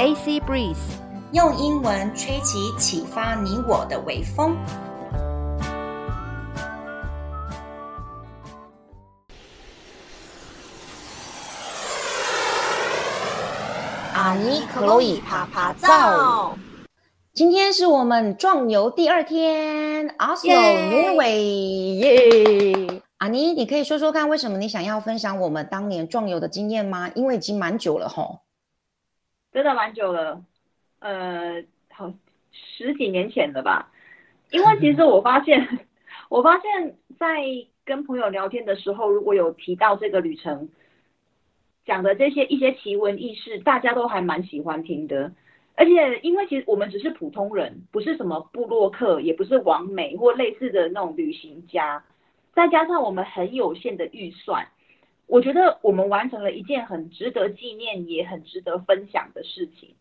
AC Breeze，用英文吹起启发你我的微风。阿尼克洛伊啪啪造。今天是我们壮游第二天，Oslo 挪威耶！阿尼，你可以说说看，为什么你想要分享我们当年壮游的经验吗？因为已经蛮久了吼，真的蛮久了，呃，好十几年前了吧？因为其实我发现，我发现在跟朋友聊天的时候，如果有提到这个旅程，讲的这些一些奇闻异事，大家都还蛮喜欢听的。而且，因为其实我们只是普通人，不是什么部落客，也不是王美或类似的那种旅行家，再加上我们很有限的预算，我觉得我们完成了一件很值得纪念，也很值得分享的事情。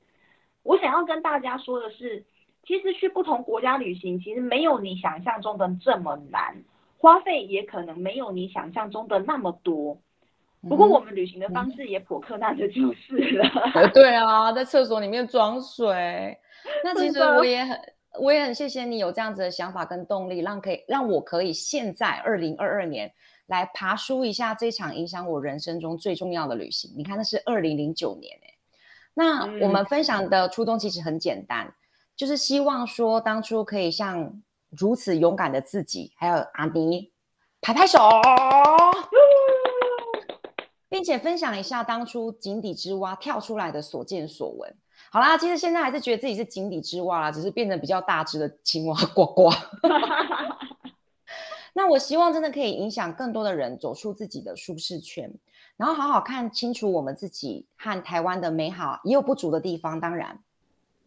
我想要跟大家说的是，其实去不同国家旅行，其实没有你想象中的这么难，花费也可能没有你想象中的那么多。不过我们旅行的方式也颇克难的，就是了。嗯、对啊，在厕所里面装水。那 其实我也很，我也很谢谢你有这样子的想法跟动力，让可以让我可以现在二零二二年来爬梳一下这场影响我人生中最重要的旅行。你看，那是二零零九年哎。那我们分享的初衷其实很简单，嗯、就是希望说当初可以像如此勇敢的自己，还有阿尼拍拍手。并且分享一下当初井底之蛙跳出来的所见所闻。好啦，其实现在还是觉得自己是井底之蛙啦，只是变成比较大只的青蛙呱呱。那我希望真的可以影响更多的人走出自己的舒适圈，然后好好看清楚我们自己和台湾的美好，也有不足的地方。当然，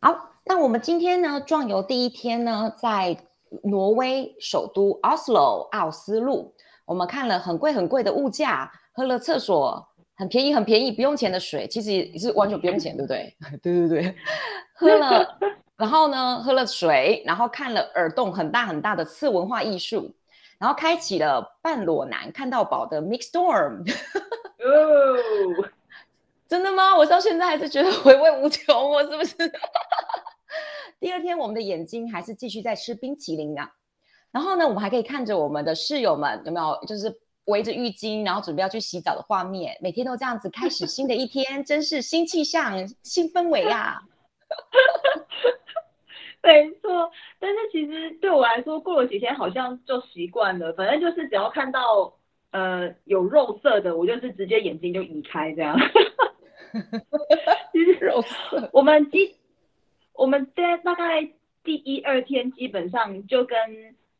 好，那我们今天呢，壮游第一天呢，在挪威首都 Oslo 奥斯陆，我们看了很贵很贵的物价。喝了厕所很便宜很便宜不用钱的水，其实也是完全不用钱，对不对？对 对对，喝了，然后呢，喝了水，然后看了耳洞很大很大的次文化艺术，然后开启了半裸男看到宝的 Mix Dorm。哦，真的吗？我到现在还是觉得回味无穷，我是不是？第二天我们的眼睛还是继续在吃冰淇淋啊，然后呢，我们还可以看着我们的室友们有没有就是。围着浴巾，然后准备要去洗澡的画面，每天都这样子开始新的一天，真是新气象、新氛围呀、啊！没错，但是其实对我来说，过了几天好像就习惯了。反正就是只要看到呃有肉色的，我就是直接眼睛就移开这样。其实肉色，我们基我们在大概第一二天，基本上就跟。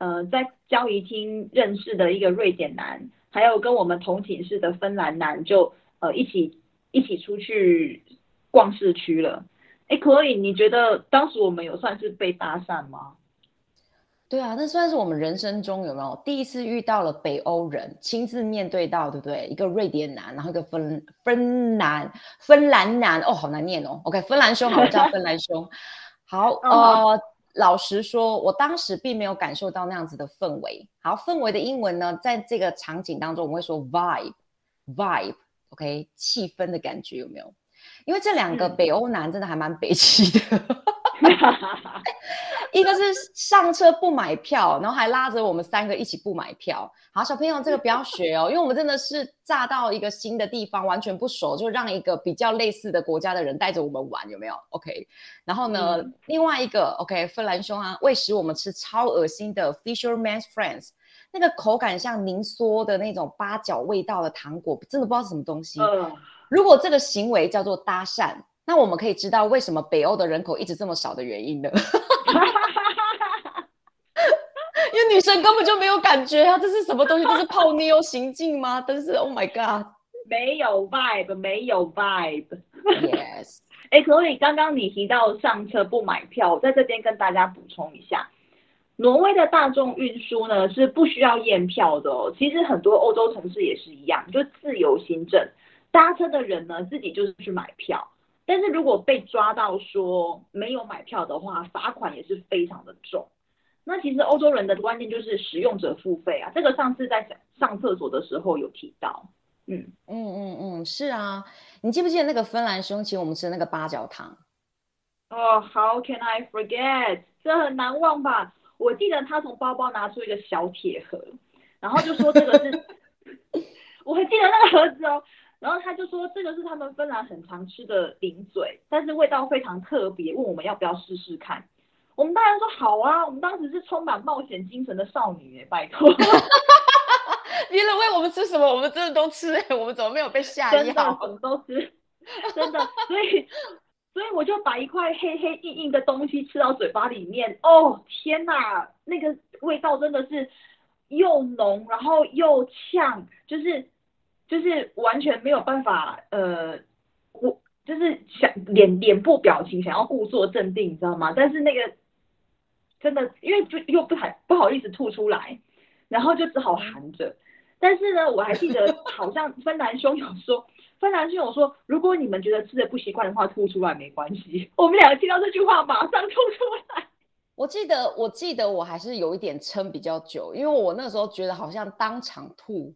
呃，在交易厅认识的一个瑞典男，还有跟我们同寝室的芬兰男，就呃一起一起出去逛市区了。哎，可以？你觉得当时我们有算是被搭讪吗？对啊，那算是我们人生中有没有第一次遇到了北欧人，亲自面对到，对不对？一个瑞典男，然后一个芬芬兰芬兰男，哦，好难念哦。OK，芬兰兄，好，我叫芬兰兄。好，呃。老实说，我当时并没有感受到那样子的氛围。好，氛围的英文呢，在这个场景当中，我们会说 vibe，vibe，OK，气氛的感觉有没有？因为这两个北欧男真的还蛮北气的。一个是上车不买票，然后还拉着我们三个一起不买票。好，小朋友，这个不要学哦，因为我们真的是炸到一个新的地方，完全不熟，就让一个比较类似的国家的人带着我们玩，有没有？OK。然后呢，嗯、另外一个 OK，芬兰兄啊，喂食我们吃超恶心的 Fisherman's Friends，那个口感像凝缩的那种八角味道的糖果，真的不知道是什么东西。嗯、如果这个行为叫做搭讪，那我们可以知道为什么北欧的人口一直这么少的原因呢。因为女生根本就没有感觉啊，这是什么东西？这是泡妞行径吗？真是 Oh my God，没有 vibe，没有 vibe。Yes，哎，所以刚刚你提到上车不买票，我在这边跟大家补充一下，挪威的大众运输呢是不需要验票的哦。其实很多欧洲城市也是一样，就自由行政，搭车的人呢自己就是去买票。但是如果被抓到说没有买票的话，罚款也是非常的重。那其实欧洲人的观念就是使用者付费啊，这个上次在上厕所的时候有提到。嗯嗯嗯嗯，是啊，你记不记得那个芬兰兄请我们吃的那个八角糖？哦，How can I forget？这很难忘吧？我记得他从包包拿出一个小铁盒，然后就说这个是，我还记得那个盒子哦。然后他就说这个是他们芬兰很常吃的零嘴，但是味道非常特别，问我们要不要试试看。我们当然说好啊，我们当时是充满冒险精神的少女耶，拜托。别人喂我们吃什么，我们真的都吃，我们怎么没有被下药？真的，我们都吃，真的。所以，所以我就把一块黑黑硬硬的东西吃到嘴巴里面。哦，天哪，那个味道真的是又浓，然后又呛，就是就是完全没有办法，呃，我就是想脸脸部表情想要故作镇定，你知道吗？但是那个真的，因为就又不太不好意思吐出来，然后就只好含着。但是呢，我还记得 好像芬兰兄有说，芬兰兄有说，如果你们觉得吃的不习惯的话，吐出来没关系。我们两个听到这句话，马上吐出来。我记得，我记得我还是有一点撑比较久，因为我那时候觉得好像当场吐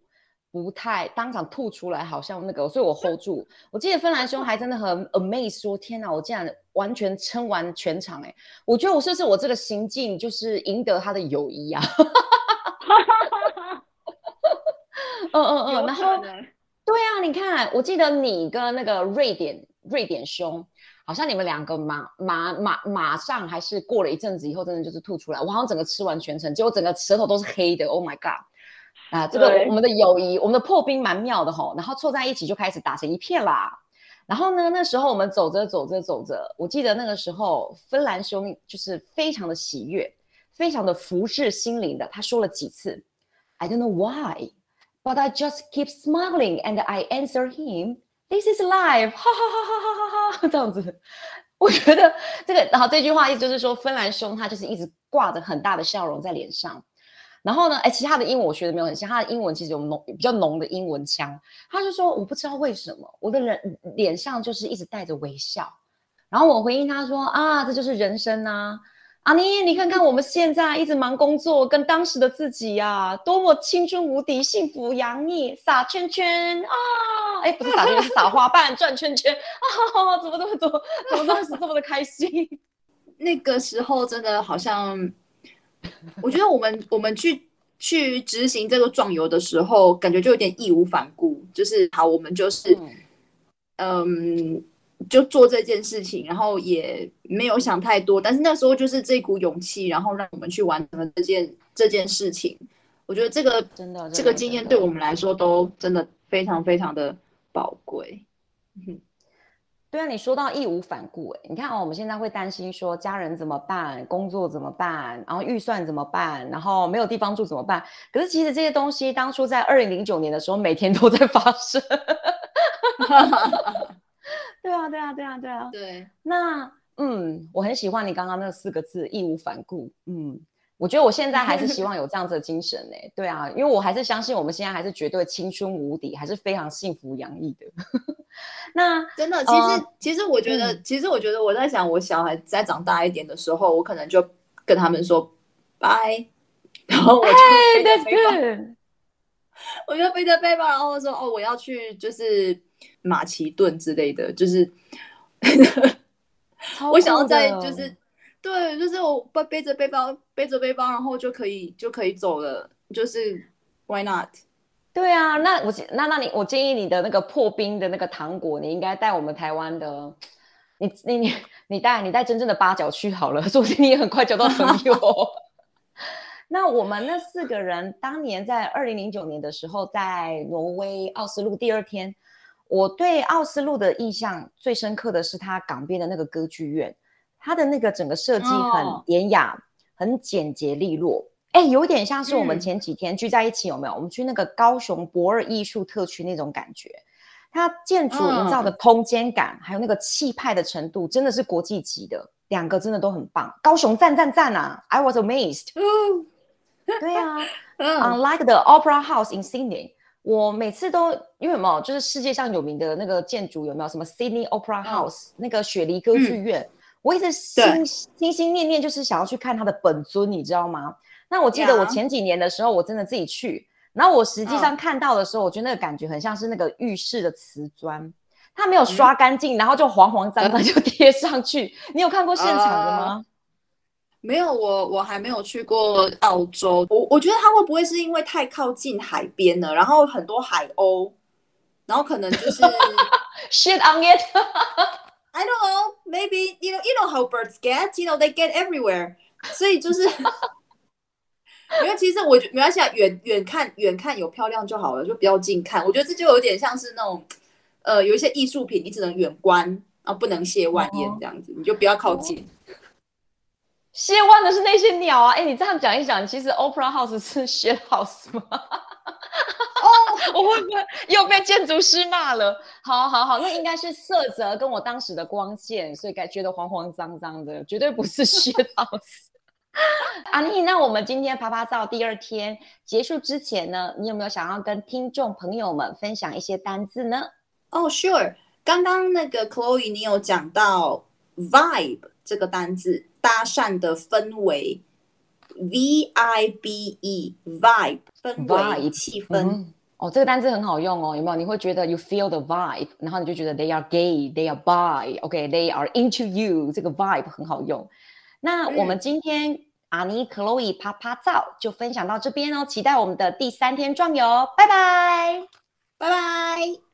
不太，当场吐出来好像那个，所以我 hold 住。我记得芬兰兄还真的很 amazed 说：“天哪，我竟然完全撑完全场！”哎，我觉得我是不是我这个行径就是赢得他的友谊啊？嗯 嗯嗯，然后对啊，你看，我记得你跟那个瑞典瑞典兄，好像你们两个马马马马上还是过了一阵子以后，真的就是吐出来。我好像整个吃完全程，结果整个舌头都是黑的。Oh my god！啊，这个我们的友谊，我们的破冰蛮妙的吼。然后凑在一起就开始打成一片啦。然后呢，那时候我们走着走着走着，我记得那个时候芬兰兄就是非常的喜悦，非常的福至心灵的，他说了几次，I don't know why。But I just keep smiling and I answer him, "This is life." 哈哈哈哈哈哈哈，这样子，我觉得这个，然后这句话意思就是说，芬兰兄他就是一直挂着很大的笑容在脸上。然后呢，哎，其他的英文我学的没有很像，他的英文其实有浓比较浓的英文腔。他就说，我不知道为什么我的人脸上就是一直带着微笑。然后我回应他说，啊，这就是人生啊。阿妮，你看看我们现在一直忙工作，跟当时的自己呀、啊，多么青春无敌、幸福洋溢，撒圈圈啊！哎，不是撒圈圈，是撒花瓣转圈圈啊！怎么这么多？怎么当时这么的开心？那个时候真的好像，我觉得我们我们去去执行这个壮游的时候，感觉就有点义无反顾，就是好，我们就是嗯。嗯就做这件事情，然后也没有想太多，但是那时候就是这股勇气，然后让我们去完成了这件这件事情。我觉得这个真的这个经验对我们来说都真的非常非常的宝贵。嗯，对啊，你说到义无反顾，哎，你看哦，我们现在会担心说家人怎么办，工作怎么办，然后预算怎么办，然后没有地方住怎么办？可是其实这些东西当初在二零零九年的时候，每天都在发生。对啊，对啊，对啊，对啊，对。那嗯，我很喜欢你刚刚那四个字“义无反顾”。嗯，我觉得我现在还是希望有这样子的精神呢。对啊，因为我还是相信我们现在还是绝对青春无敌，还是非常幸福洋溢的。那 真的，其实、呃、其实我觉得，其实我觉得我在想，我小孩再长大一点的时候，我可能就跟他们说拜，然后我就背着背包，hey, 我就背着背包，然后说哦，我要去就是。马其顿之类的，就是 我想要在，就是对，就是我背背着背包，背着背包，然后就可以就可以走了，就是 Why not？对啊，那我那那你我建议你的那个破冰的那个糖果，你应该带我们台湾的，你你你你带你带真正的八角去好了，说不定你也很快交到朋友。那我们那四个人当年在二零零九年的时候，在挪威奥斯陆第二天。我对奥斯陆的印象最深刻的是它港边的那个歌剧院，它的那个整个设计很典雅，哦、很简洁利落，哎，有点像是我们前几天聚在一起、嗯、有没有？我们去那个高雄驳二艺术特区那种感觉，它建筑营造的空间感，嗯、还有那个气派的程度，真的是国际级的，两个真的都很棒。高雄赞赞赞啊！I was amazed。嗯、对啊、嗯、，Unlike the Opera House in Sydney。我每次都因为什么，就是世界上有名的那个建筑有没有什么 Sydney Opera House、哦、那个雪梨歌剧院，嗯、我一直心心心念念就是想要去看它的本尊，你知道吗？那我记得我前几年的时候，我真的自己去，然后我实际上看到的时候，我觉得那个感觉很像是那个浴室的瓷砖，它没有刷干净，嗯、然后就黄黄脏脏 就贴上去。你有看过现场的吗？呃、没有，我我还没有去过澳洲。我我觉得它会不会是因为太靠近海边了，然后很多海鸥，然后可能就是 shit on it。I don't know, maybe you know you know how birds get, you know they get everywhere。所以就是。因为其实我觉没关系啊，远远看远看有漂亮就好了，就不要近看。我觉得这就有点像是那种，呃，有一些艺术品，你只能远观啊，不能亵玩焉这样子，你就不要靠近。亵玩的是那些鸟啊！哎，你这样讲一讲，其实 Opera House 是 shit house 吗？哦，我会不会又被建筑师骂了？好好好，那应该是色泽跟我当时的光线，所以该觉得黄黄脏脏的，绝对不是 shit house。阿妮，那我们今天趴趴造第二天结束之前呢，你有没有想要跟听众朋友们分享一些单字呢？哦、oh,，Sure，刚刚那个 Chloe 你有讲到 vibe 这个单字，搭讪的氛围，V I B E，vibe 氛围气氛。嗯、哦，这个单字很好用哦，有没有？你会觉得 you feel the vibe，然后你就觉得 they are gay，they are bi，OK，they、are into you，这个 vibe 很好用。那我们今天、嗯、阿尼、Chloe 啪啪照就分享到这边哦，期待我们的第三天壮游，拜拜，拜拜。